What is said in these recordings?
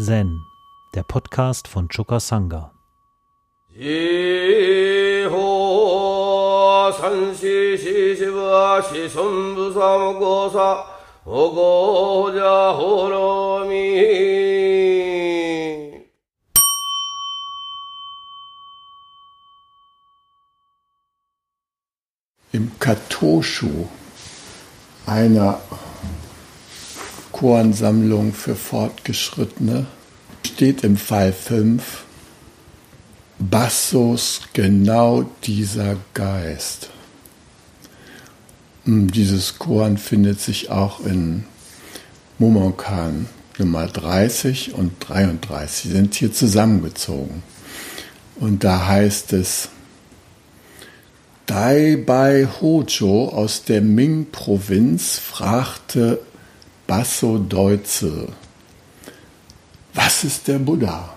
Zen, der Podcast von Choka Sangha. Im Katoshu, einer Choransammlung für Fortgeschrittene, steht im Fall 5 Bassos genau dieser Geist. Hm, dieses Koran findet sich auch in Mumonkan Nummer 30 und 33, sind hier zusammengezogen. Und da heißt es, Dai Bai Hojo aus der Ming-Provinz fragte Basso Deutze, was ist der Buddha?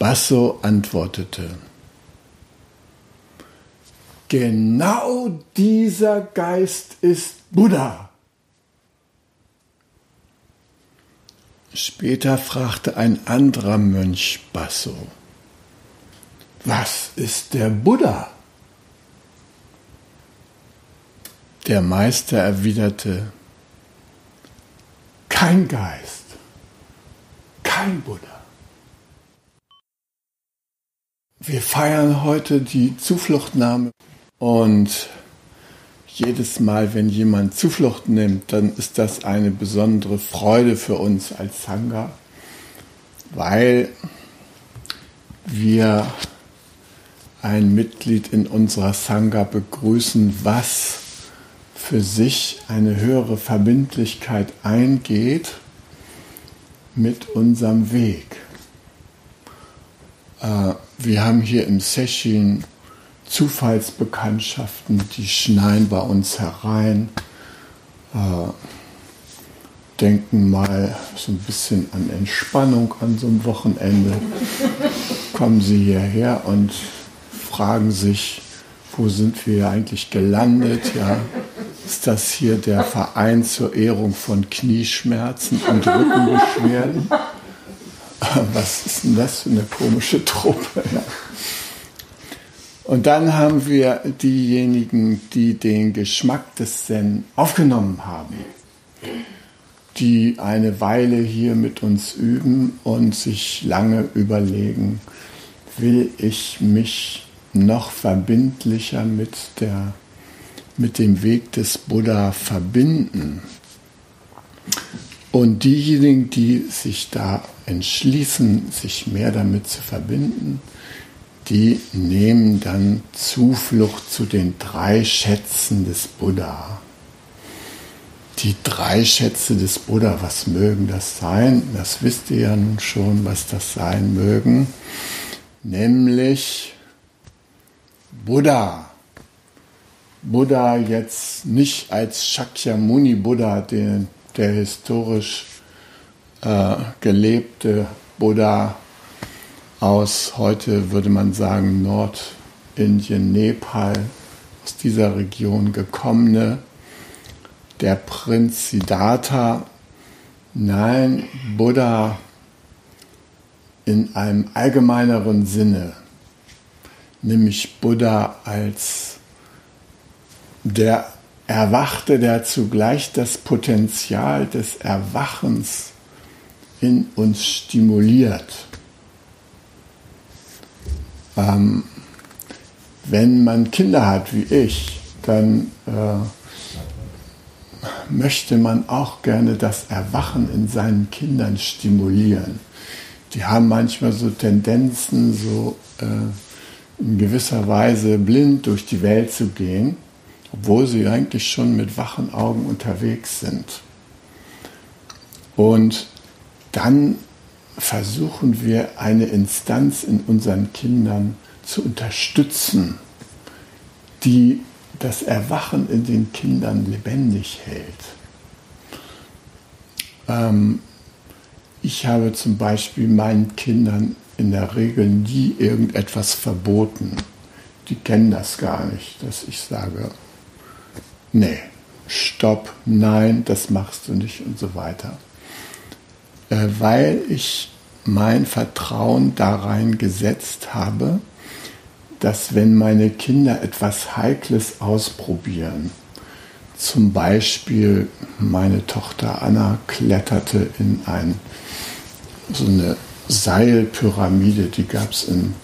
Basso antwortete, genau dieser Geist ist Buddha. Später fragte ein anderer Mönch Basso, was ist der Buddha? Der Meister erwiderte, kein Geist, kein Buddha. Wir feiern heute die Zufluchtnahme und jedes Mal, wenn jemand Zuflucht nimmt, dann ist das eine besondere Freude für uns als Sangha, weil wir ein Mitglied in unserer Sangha begrüßen, was für sich eine höhere Verbindlichkeit eingeht mit unserem Weg. Äh, wir haben hier im Session Zufallsbekanntschaften, die schneien bei uns herein, äh, denken mal so ein bisschen an Entspannung an so einem Wochenende, kommen sie hierher und fragen sich, wo sind wir eigentlich gelandet? Ja, ist das hier der Verein zur Ehrung von Knieschmerzen und Rückenbeschwerden? Was ist denn das für eine komische Truppe? Ja. Und dann haben wir diejenigen, die den Geschmack des Zen aufgenommen haben, die eine Weile hier mit uns üben und sich lange überlegen, will ich mich noch verbindlicher mit, der, mit dem Weg des Buddha verbinden. Und diejenigen, die sich da entschließen, sich mehr damit zu verbinden, die nehmen dann Zuflucht zu den drei Schätzen des Buddha. Die drei Schätze des Buddha, was mögen das sein? Das wisst ihr ja nun schon, was das sein mögen. Nämlich Buddha. Buddha jetzt nicht als Shakyamuni Buddha, der, der historisch äh, gelebte Buddha aus heute würde man sagen Nordindien, Nepal, aus dieser Region gekommene, der Prinz Siddhartha. Nein, Buddha in einem allgemeineren Sinne nämlich Buddha als der Erwachte, der zugleich das Potenzial des Erwachens in uns stimuliert. Ähm, wenn man Kinder hat wie ich, dann äh, möchte man auch gerne das Erwachen in seinen Kindern stimulieren. Die haben manchmal so Tendenzen, so äh, in gewisser Weise blind durch die Welt zu gehen, obwohl sie eigentlich schon mit wachen Augen unterwegs sind. Und dann versuchen wir eine Instanz in unseren Kindern zu unterstützen, die das Erwachen in den Kindern lebendig hält. Ähm, ich habe zum Beispiel meinen Kindern in der Regel nie irgendetwas verboten. Die kennen das gar nicht, dass ich sage, nee, stopp, nein, das machst du nicht und so weiter. Äh, weil ich mein Vertrauen da rein gesetzt habe, dass wenn meine Kinder etwas Heikles ausprobieren, zum Beispiel meine Tochter Anna kletterte in ein, so eine Seilpyramide, die gab es in,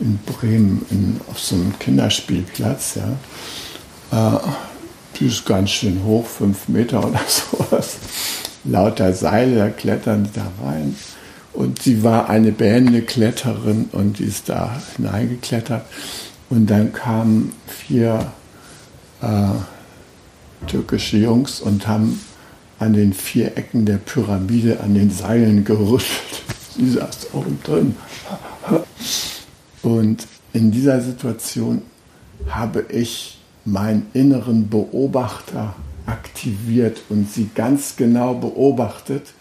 in Bremen in, auf so einem Kinderspielplatz. Ja. Äh, die ist ganz schön hoch, fünf Meter oder sowas. Lauter Seile, da klettern da rein. Und sie war eine behende Kletterin und die ist da hineingeklettert. Und dann kamen vier äh, türkische Jungs und haben an den vier Ecken der Pyramide an den Seilen gerüttelt. Sie saß oben drin. Und in dieser Situation habe ich meinen inneren Beobachter aktiviert und sie ganz genau beobachtet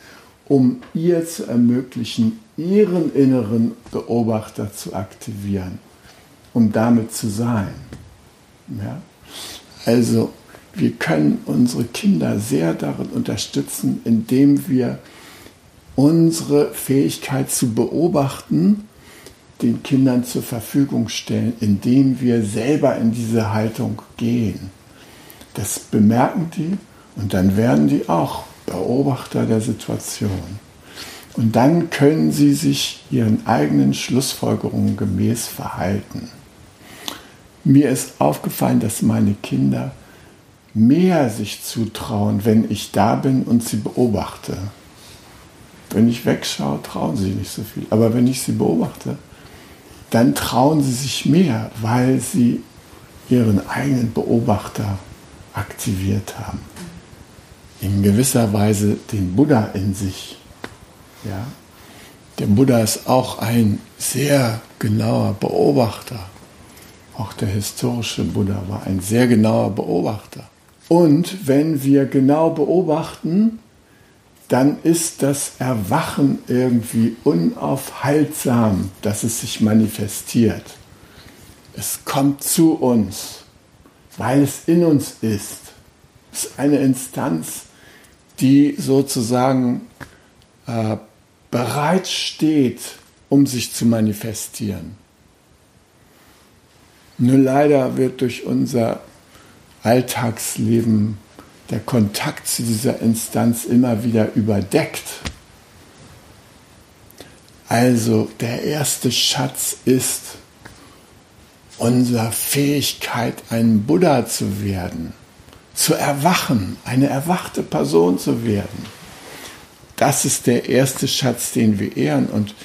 um ihr zu ermöglichen, ihren inneren Beobachter zu aktivieren, um damit zu sein. Ja? Also wir können unsere Kinder sehr darin unterstützen, indem wir unsere Fähigkeit zu beobachten den Kindern zur Verfügung stellen, indem wir selber in diese Haltung gehen. Das bemerken die und dann werden die auch Beobachter der Situation. Und dann können sie sich ihren eigenen Schlussfolgerungen gemäß verhalten. Mir ist aufgefallen, dass meine Kinder mehr sich zutrauen, wenn ich da bin und sie beobachte. Wenn ich wegschaue, trauen sie nicht so viel. Aber wenn ich sie beobachte, dann trauen sie sich mehr, weil sie ihren eigenen Beobachter aktiviert haben in gewisser Weise den Buddha in sich. Ja? Der Buddha ist auch ein sehr genauer Beobachter. Auch der historische Buddha war ein sehr genauer Beobachter. Und wenn wir genau beobachten, dann ist das Erwachen irgendwie unaufhaltsam, dass es sich manifestiert. Es kommt zu uns, weil es in uns ist. Es ist eine Instanz, die sozusagen äh, bereit steht, um sich zu manifestieren. Nur leider wird durch unser Alltagsleben der Kontakt zu dieser Instanz immer wieder überdeckt. Also der erste Schatz ist unsere Fähigkeit, ein Buddha zu werden zu erwachen, eine erwachte Person zu werden. Das ist der erste Schatz, den wir ehren. Und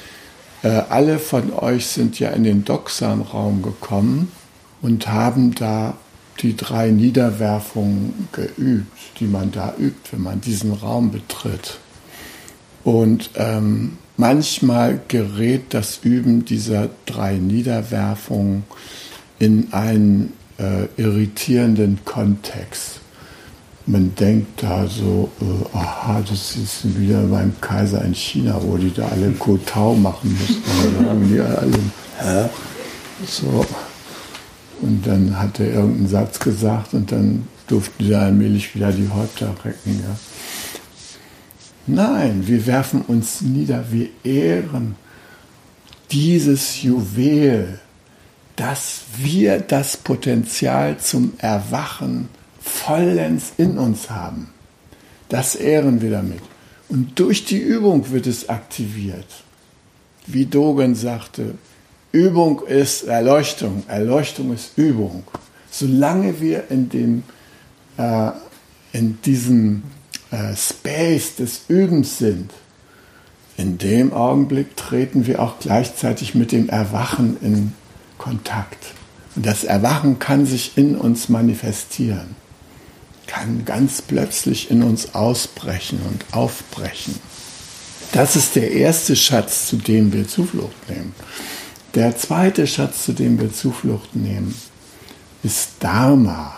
äh, alle von euch sind ja in den Doxan-Raum gekommen und haben da die drei Niederwerfungen geübt, die man da übt, wenn man diesen Raum betritt. Und ähm, manchmal gerät das Üben dieser drei Niederwerfungen in einen äh, irritierenden Kontext man denkt da so, äh, aha, das ist wieder beim Kaiser in China, wo die da alle Kotau machen mussten. die alle, hä? So. Und dann hat er irgendeinen Satz gesagt und dann durften sie allmählich wieder die Häupter recken. Ja. Nein, wir werfen uns nieder, wir ehren dieses Juwel, dass wir das Potenzial zum Erwachen vollends in uns haben. Das ehren wir damit. Und durch die Übung wird es aktiviert. Wie Dogen sagte, Übung ist Erleuchtung, Erleuchtung ist Übung. Solange wir in, dem, äh, in diesem äh, Space des Übens sind, in dem Augenblick treten wir auch gleichzeitig mit dem Erwachen in Kontakt. Und das Erwachen kann sich in uns manifestieren kann ganz plötzlich in uns ausbrechen und aufbrechen. Das ist der erste Schatz, zu dem wir Zuflucht nehmen. Der zweite Schatz, zu dem wir Zuflucht nehmen, ist Dharma.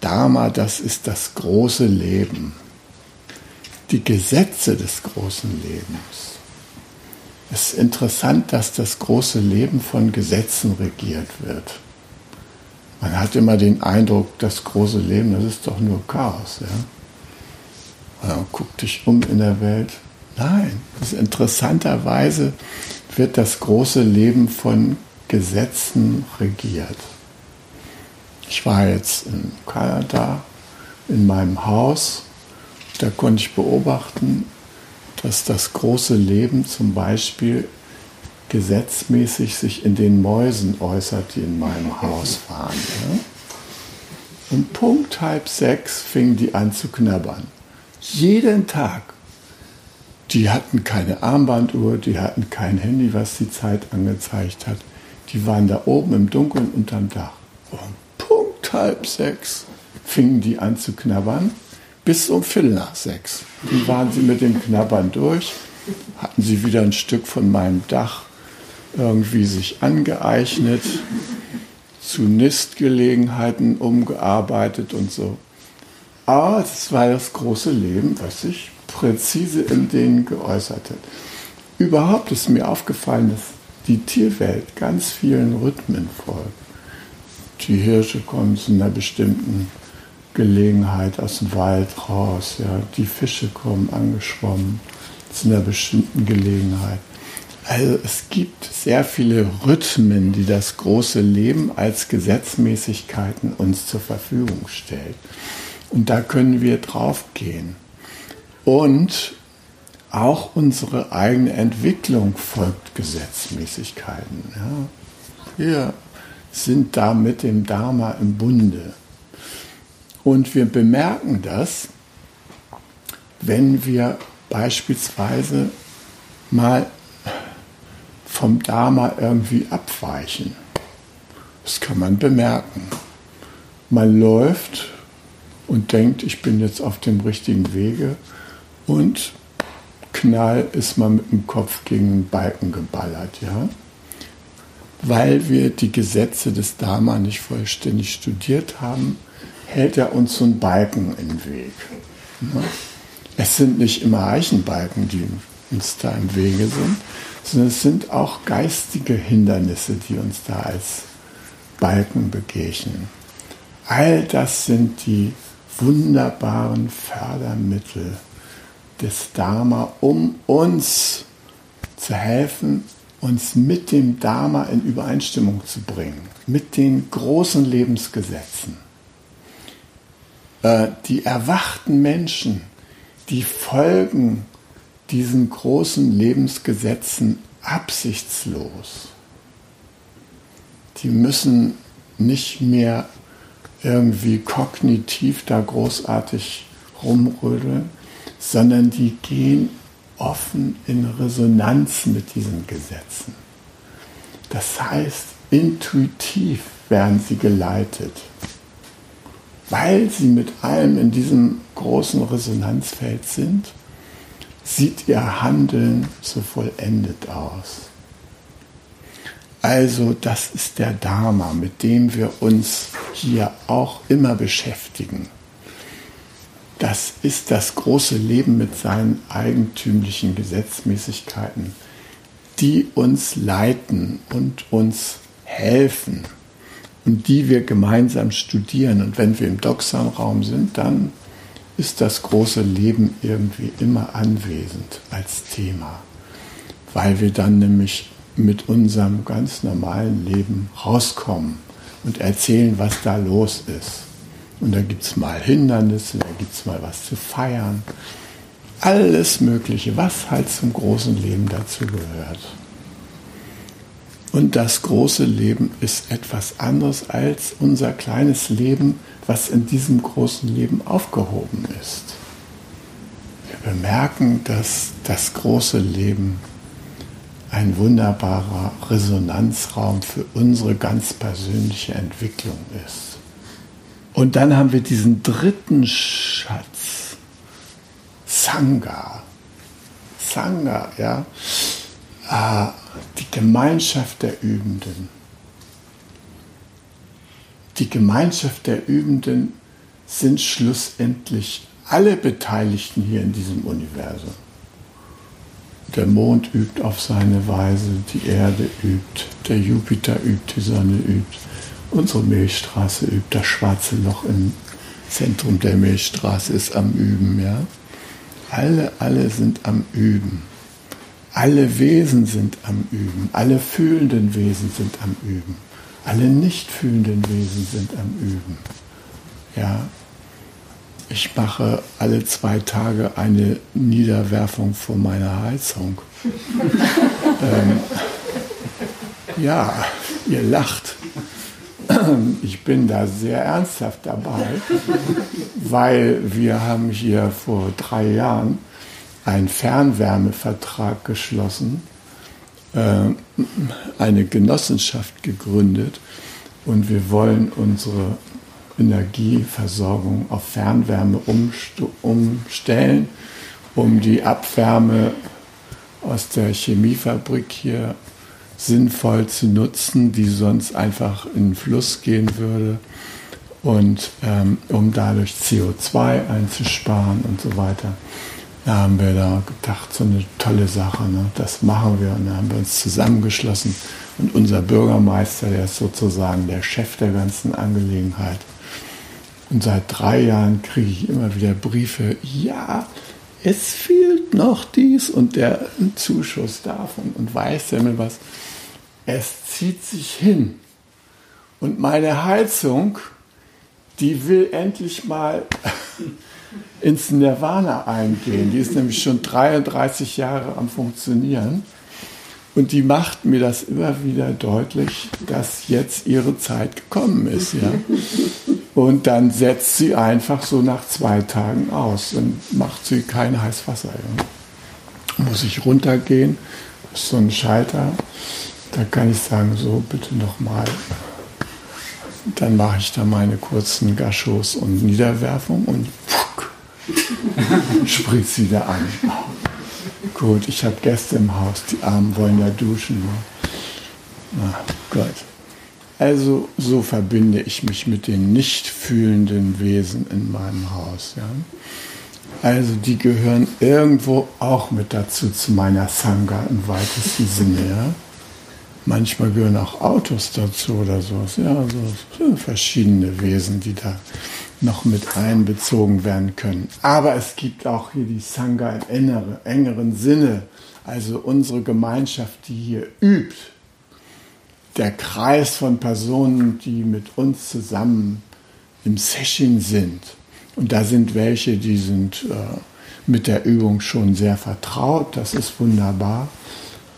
Dharma, das ist das große Leben. Die Gesetze des großen Lebens. Es ist interessant, dass das große Leben von Gesetzen regiert wird. Man hat immer den Eindruck, das große Leben, das ist doch nur Chaos. Ja? guck dich um in der Welt. Nein, das interessanterweise wird das große Leben von Gesetzen regiert. Ich war jetzt in Kanada in meinem Haus, da konnte ich beobachten, dass das große Leben zum Beispiel gesetzmäßig sich in den Mäusen äußert, die in meinem Haus waren. Ja? Und Punkt halb sechs fingen die an zu knabbern. Jeden Tag. Die hatten keine Armbanduhr, die hatten kein Handy, was die Zeit angezeigt hat. Die waren da oben im Dunkeln unterm Dach. Und Punkt halb sechs fingen die an zu knabbern bis um Viertel nach sechs. Dann waren sie mit dem Knabbern durch, hatten sie wieder ein Stück von meinem Dach irgendwie sich angeeignet, zu Nistgelegenheiten umgearbeitet und so. Aber das war das große Leben, was sich präzise in denen geäußert hat. Überhaupt ist mir aufgefallen, dass die Tierwelt ganz vielen Rhythmen folgt. Die Hirsche kommen zu einer bestimmten Gelegenheit aus dem Wald raus. Ja. Die Fische kommen angeschwommen zu einer bestimmten Gelegenheit. Also es gibt sehr viele Rhythmen, die das große Leben als Gesetzmäßigkeiten uns zur Verfügung stellt. Und da können wir draufgehen. Und auch unsere eigene Entwicklung folgt Gesetzmäßigkeiten. Ja. Wir sind da mit dem Dharma im Bunde. Und wir bemerken das, wenn wir beispielsweise mal vom Dharma irgendwie abweichen. Das kann man bemerken. Man läuft und denkt, ich bin jetzt auf dem richtigen Wege und knall ist man mit dem Kopf gegen einen Balken geballert, ja? Weil wir die Gesetze des Dharma nicht vollständig studiert haben, hält er uns so einen Balken im Weg. Ne? Es sind nicht immer Eichenbalken, die uns da im Wege sind, sondern es sind auch geistige Hindernisse, die uns da als Balken begegnen. All das sind die wunderbaren Fördermittel des Dharma, um uns zu helfen, uns mit dem Dharma in Übereinstimmung zu bringen, mit den großen Lebensgesetzen. Äh, die erwachten Menschen, die folgen diesen großen Lebensgesetzen absichtslos. Die müssen nicht mehr irgendwie kognitiv da großartig rumrödeln, sondern die gehen offen in Resonanz mit diesen Gesetzen. Das heißt, intuitiv werden sie geleitet weil sie mit allem in diesem großen Resonanzfeld sind, sieht ihr Handeln so vollendet aus. Also das ist der Dharma, mit dem wir uns hier auch immer beschäftigen. Das ist das große Leben mit seinen eigentümlichen Gesetzmäßigkeiten, die uns leiten und uns helfen und die wir gemeinsam studieren. Und wenn wir im Doxan-Raum sind, dann ist das große Leben irgendwie immer anwesend als Thema, weil wir dann nämlich mit unserem ganz normalen Leben rauskommen und erzählen, was da los ist. Und da gibt es mal Hindernisse, da gibt es mal was zu feiern. Alles Mögliche, was halt zum großen Leben dazu gehört. Und das große Leben ist etwas anderes als unser kleines Leben, was in diesem großen Leben aufgehoben ist. Wir bemerken, dass das große Leben ein wunderbarer Resonanzraum für unsere ganz persönliche Entwicklung ist. Und dann haben wir diesen dritten Schatz, Sangha. Sangha, ja. Ah, die Gemeinschaft der Übenden. Die Gemeinschaft der Übenden sind schlussendlich alle Beteiligten hier in diesem Universum. Der Mond übt auf seine Weise, die Erde übt, der Jupiter übt, die Sonne übt Unsere Milchstraße übt. Das schwarze Loch im Zentrum der Milchstraße ist am Üben, ja. Alle, alle sind am Üben. Alle Wesen sind am Üben. Alle fühlenden Wesen sind am Üben. Alle nicht fühlenden Wesen sind am Üben. Ja. Ich mache alle zwei Tage eine Niederwerfung vor meiner Heizung. ähm, ja, ihr lacht. Ich bin da sehr ernsthaft dabei, weil wir haben hier vor drei Jahren einen Fernwärmevertrag geschlossen, äh, eine Genossenschaft gegründet und wir wollen unsere Energieversorgung auf Fernwärme umstellen, um die Abwärme aus der Chemiefabrik hier sinnvoll zu nutzen, die sonst einfach in den Fluss gehen würde und ähm, um dadurch CO2 einzusparen und so weiter. Da haben wir da gedacht, so eine tolle Sache, ne? das machen wir und da haben wir uns zusammengeschlossen und unser Bürgermeister, der ist sozusagen der Chef der ganzen Angelegenheit. Und seit drei Jahren kriege ich immer wieder Briefe, ja, es fehlt noch dies und der Zuschuss davon und weiß mir was es zieht sich hin. Und meine Heizung, die will endlich mal ins Nirvana eingehen. Die ist nämlich schon 33 Jahre am Funktionieren. Und die macht mir das immer wieder deutlich, dass jetzt ihre Zeit gekommen ist. Ja? Und dann setzt sie einfach so nach zwei Tagen aus. Dann macht sie kein Heißwasser. Ja? Muss ich runtergehen, ist so ein Schalter da kann ich sagen, so bitte nochmal. Dann mache ich da meine kurzen Gachos und Niederwerfung und pfuck, spritzt sie da an. Gut, ich habe Gäste im Haus, die Armen wollen ja duschen. Na Gott. Also so verbinde ich mich mit den nicht fühlenden Wesen in meinem Haus. Ja? Also die gehören irgendwo auch mit dazu zu meiner Sangha im weitesten Sinne. Ja? Manchmal gehören auch Autos dazu oder sowas. Ja, so verschiedene Wesen, die da noch mit einbezogen werden können. Aber es gibt auch hier die Sangha im engeren, engeren Sinne, also unsere Gemeinschaft, die hier übt. Der Kreis von Personen, die mit uns zusammen im Session sind. Und da sind welche, die sind äh, mit der Übung schon sehr vertraut. Das ist wunderbar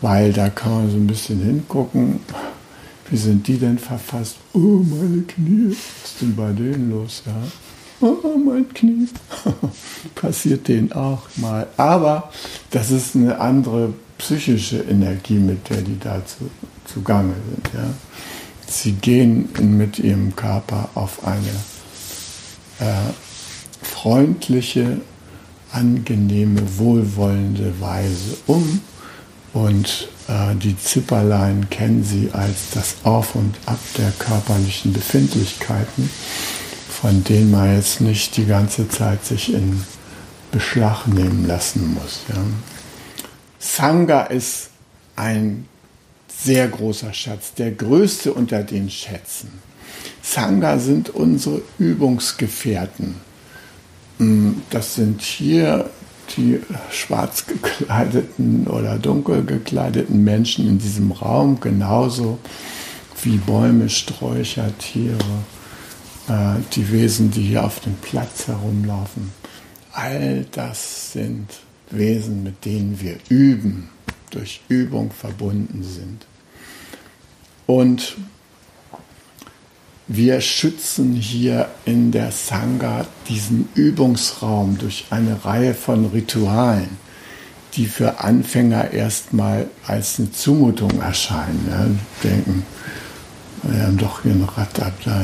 weil da kann man so ein bisschen hingucken. Wie sind die denn verfasst? Oh, meine Knie. Was ist denn bei denen los? Ja? Oh, mein Knie. Passiert denen auch mal. Aber das ist eine andere psychische Energie, mit der die da zu, zugange sind. Ja? Sie gehen mit ihrem Körper auf eine äh, freundliche, angenehme, wohlwollende Weise um und die Zipperlein kennen sie als das Auf und Ab der körperlichen Befindlichkeiten, von denen man jetzt nicht die ganze Zeit sich in Beschlag nehmen lassen muss. Ja. Sangha ist ein sehr großer Schatz, der größte unter den Schätzen. Sangha sind unsere Übungsgefährten. Mm, das sind hier die schwarz gekleideten oder dunkel gekleideten Menschen in diesem Raum genauso wie Bäume, Sträucher, Tiere, äh, die Wesen, die hier auf dem Platz herumlaufen. All das sind Wesen, mit denen wir üben, durch Übung verbunden sind. Und wir schützen hier in der Sangha diesen Übungsraum durch eine Reihe von Ritualen, die für Anfänger erstmal als eine Zumutung erscheinen. Ja, denken, wir haben doch hier ein Rad ab, da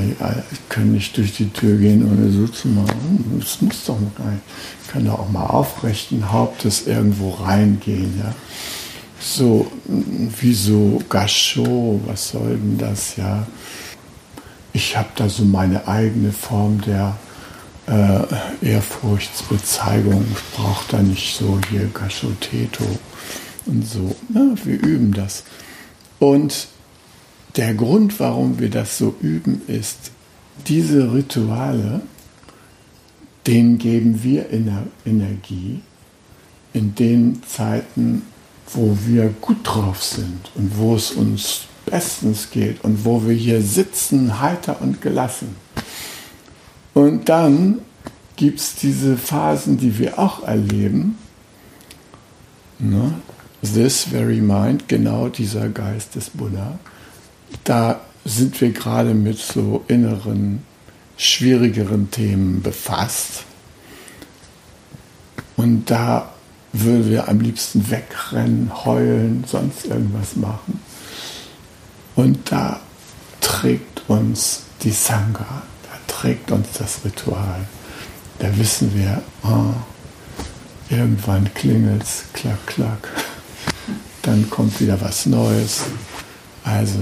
können nicht durch die Tür gehen, ohne so zu machen. Das muss doch noch rein. Kann doch auch mal aufrechten Hauptes irgendwo reingehen. Ja. So, wieso Gasho, was soll denn das, ja? Ich habe da so meine eigene Form der äh, Ehrfurchtsbezeigung. Ich brauche da nicht so hier Gashoteto und so. Ja, wir üben das. Und der Grund, warum wir das so üben, ist, diese Rituale, denen geben wir Energie in den Zeiten, wo wir gut drauf sind und wo es uns bestens geht und wo wir hier sitzen, heiter und gelassen. Und dann gibt es diese Phasen, die wir auch erleben. Ne? This very mind, genau dieser Geist des Buddha. Da sind wir gerade mit so inneren, schwierigeren Themen befasst. Und da würden wir am liebsten wegrennen, heulen, sonst irgendwas machen. Und da trägt uns die Sangha, da trägt uns das Ritual. Da wissen wir, oh, irgendwann klingelt es, klack, klack. Dann kommt wieder was Neues. Also,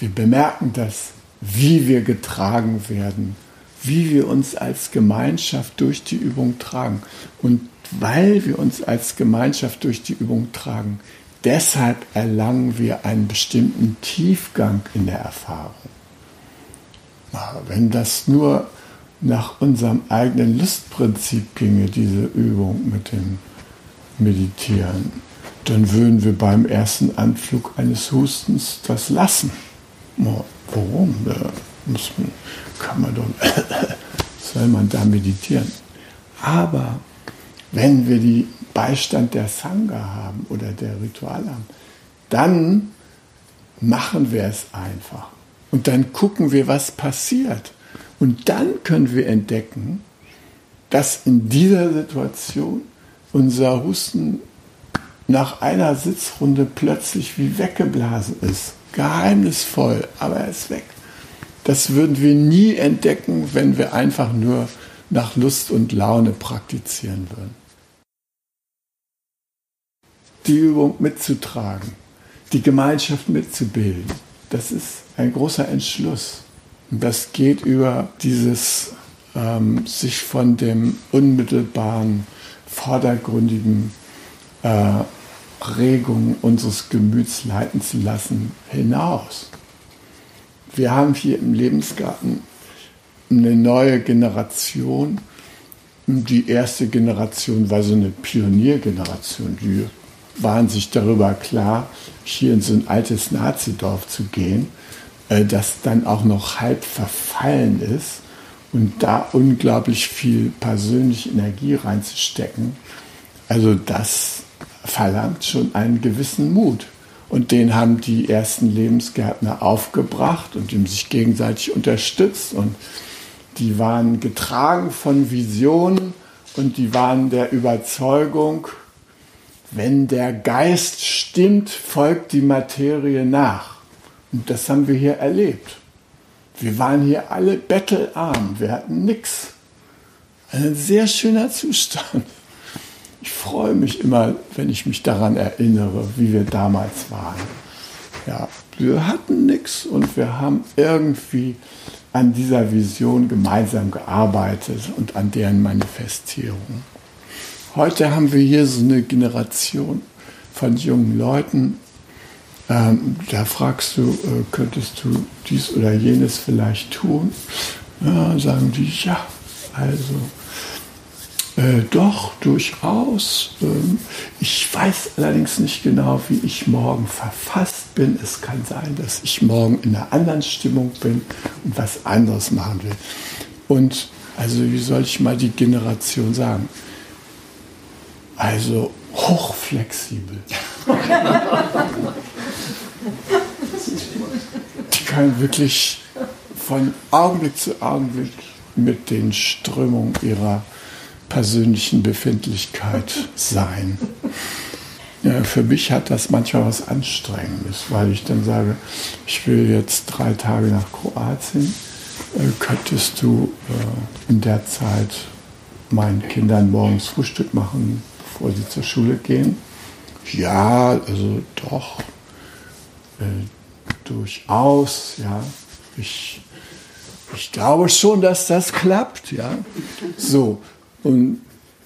wir bemerken das, wie wir getragen werden, wie wir uns als Gemeinschaft durch die Übung tragen. Und weil wir uns als Gemeinschaft durch die Übung tragen, deshalb erlangen wir einen bestimmten Tiefgang in der Erfahrung. Wenn das nur nach unserem eigenen Lustprinzip ginge, diese Übung mit dem Meditieren, dann würden wir beim ersten Anflug eines Hustens das lassen. Warum? Da muss man, kann man doch, soll man da meditieren? Aber wenn wir die Beistand der Sangha haben oder der Rituale haben, dann machen wir es einfach. Und dann gucken wir, was passiert. Und dann können wir entdecken, dass in dieser Situation unser Husten nach einer Sitzrunde plötzlich wie weggeblasen ist. Geheimnisvoll, aber er ist weg. Das würden wir nie entdecken, wenn wir einfach nur nach Lust und Laune praktizieren würden die Übung mitzutragen, die Gemeinschaft mitzubilden. Das ist ein großer Entschluss. Und das geht über dieses ähm, sich von dem unmittelbaren, vordergründigen äh, Regungen unseres Gemüts leiten zu lassen hinaus. Wir haben hier im Lebensgarten eine neue Generation. Die erste Generation war so eine Pioniergeneration, die waren sich darüber klar, hier in so ein altes Nazidorf zu gehen, äh, das dann auch noch halb verfallen ist und da unglaublich viel persönliche Energie reinzustecken. Also das verlangt schon einen gewissen Mut. Und den haben die ersten Lebensgärtner aufgebracht und haben sich gegenseitig unterstützt. Und die waren getragen von Visionen und die waren der Überzeugung, wenn der Geist stimmt, folgt die Materie nach. Und das haben wir hier erlebt. Wir waren hier alle bettelarm, wir hatten nichts. Ein sehr schöner Zustand. Ich freue mich immer, wenn ich mich daran erinnere, wie wir damals waren. Ja, wir hatten nichts und wir haben irgendwie an dieser Vision gemeinsam gearbeitet und an deren Manifestierung. Heute haben wir hier so eine Generation von jungen Leuten. Ähm, da fragst du, äh, könntest du dies oder jenes vielleicht tun? Ja, sagen die, ja, also äh, doch, durchaus. Ähm, ich weiß allerdings nicht genau, wie ich morgen verfasst bin. Es kann sein, dass ich morgen in einer anderen Stimmung bin und was anderes machen will. Und also, wie soll ich mal die Generation sagen? Also hochflexibel. Die kann wirklich von Augenblick zu Augenblick mit den Strömungen ihrer persönlichen Befindlichkeit sein. Ja, für mich hat das manchmal was Anstrengendes, weil ich dann sage, ich will jetzt drei Tage nach Kroatien. Äh, könntest du äh, in der Zeit meinen Kindern morgens Frühstück machen, bevor sie zur Schule gehen? Ja, also doch, äh, durchaus, ja. Ich, ich glaube schon, dass das klappt, ja. So, und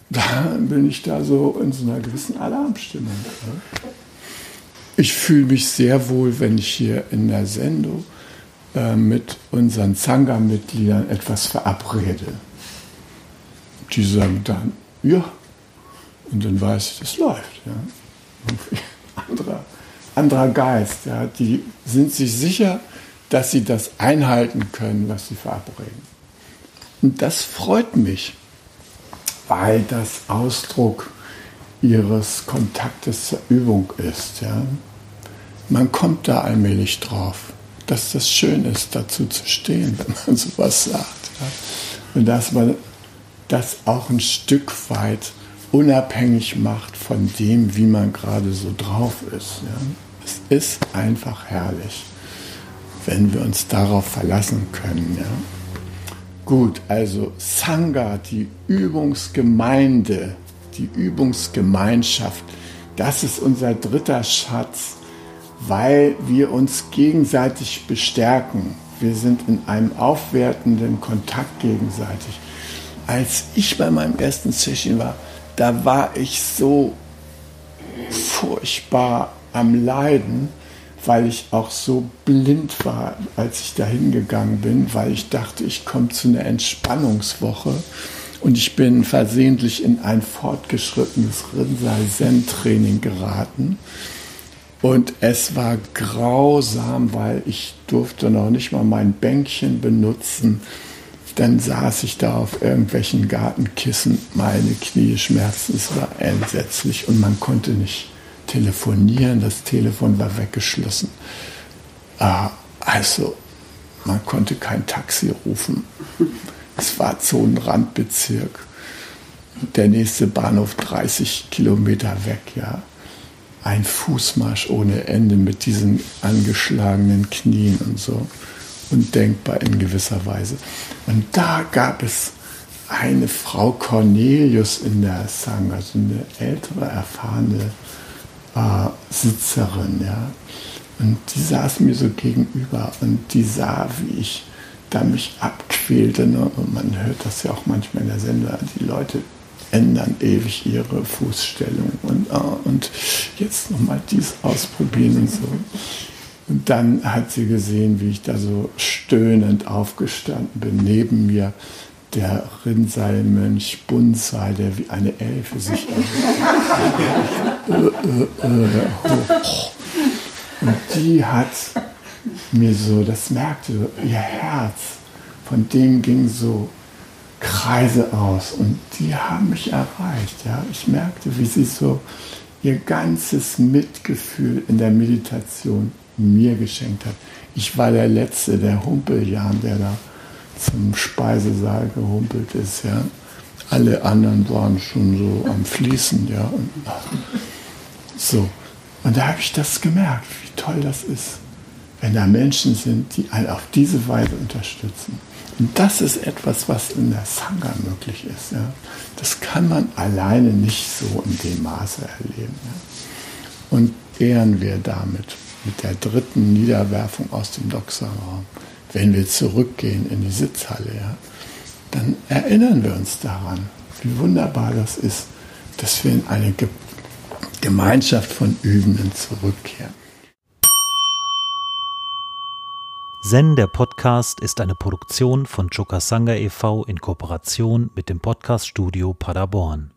da bin ich da so in so einer gewissen Alarmstimmung. Ja. ich fühle mich sehr wohl, wenn ich hier in der Sendung äh, mit unseren Zanga-Mitgliedern etwas verabrede. Die sagen dann, ja, und dann weiß ich, das läuft. Ja. Anderer, anderer Geist, ja. die sind sich sicher, dass sie das einhalten können, was sie verabreden. Und das freut mich, weil das Ausdruck ihres Kontaktes zur Übung ist. Ja. Man kommt da allmählich drauf, dass das schön ist, dazu zu stehen, wenn man sowas sagt. Ja. Und dass man das auch ein Stück weit unabhängig macht von dem, wie man gerade so drauf ist. Ja. Es ist einfach herrlich, wenn wir uns darauf verlassen können. Ja. Gut, also Sangha, die Übungsgemeinde, die Übungsgemeinschaft, das ist unser dritter Schatz, weil wir uns gegenseitig bestärken. Wir sind in einem aufwertenden Kontakt gegenseitig. Als ich bei meinem ersten Session war, da war ich so furchtbar am Leiden, weil ich auch so blind war, als ich da hingegangen bin, weil ich dachte, ich komme zu einer Entspannungswoche und ich bin versehentlich in ein fortgeschrittenes Rinzai-Zen-Training geraten. Und es war grausam, weil ich durfte noch nicht mal mein Bänkchen benutzen. Dann saß ich da auf irgendwelchen Gartenkissen, meine Knie schmerzten, es war entsetzlich und man konnte nicht telefonieren, das Telefon war weggeschlossen. Ah, also, man konnte kein Taxi rufen. Es war Zonenrandbezirk. Der nächste Bahnhof 30 Kilometer weg, ja. Ein Fußmarsch ohne Ende mit diesen angeschlagenen Knien und so. Undenkbar in gewisser Weise. Und da gab es eine Frau Cornelius in der Sangha, also eine ältere, erfahrene äh, Sitzerin, ja. Und die saß mir so gegenüber und die sah, wie ich da mich abquälte. Ne? Und man hört das ja auch manchmal in der Sender, die Leute ändern ewig ihre Fußstellung und, uh, und jetzt nochmal dies ausprobieren und so. Und dann hat sie gesehen, wie ich da so stöhnend aufgestanden bin. Neben mir der Rinnsei-Mönch Bunsai, der wie eine Elfe sich äh, und die hat mir so, das merkte ihr Herz, von dem ging so Kreise aus und die haben mich erreicht. Ja. Ich merkte, wie sie so ihr ganzes Mitgefühl in der Meditation mir geschenkt hat. Ich war der Letzte, der Humpeljan, der da zum Speisesaal gehumpelt ist. Ja. Alle anderen waren schon so am Fließen. Ja. Und, so. Und da habe ich das gemerkt, wie toll das ist wenn da Menschen sind, die einen auf diese Weise unterstützen. Und das ist etwas, was in der Sangha möglich ist. Ja. Das kann man alleine nicht so in dem Maße erleben. Ja. Und ehren wir damit mit der dritten Niederwerfung aus dem Doxa-Raum, wenn wir zurückgehen in die Sitzhalle, ja, dann erinnern wir uns daran, wie wunderbar das ist, dass wir in eine Gemeinschaft von Übenden zurückkehren. Zen, der Podcast, ist eine Produktion von Chokasanga e.V. in Kooperation mit dem Podcaststudio Paderborn.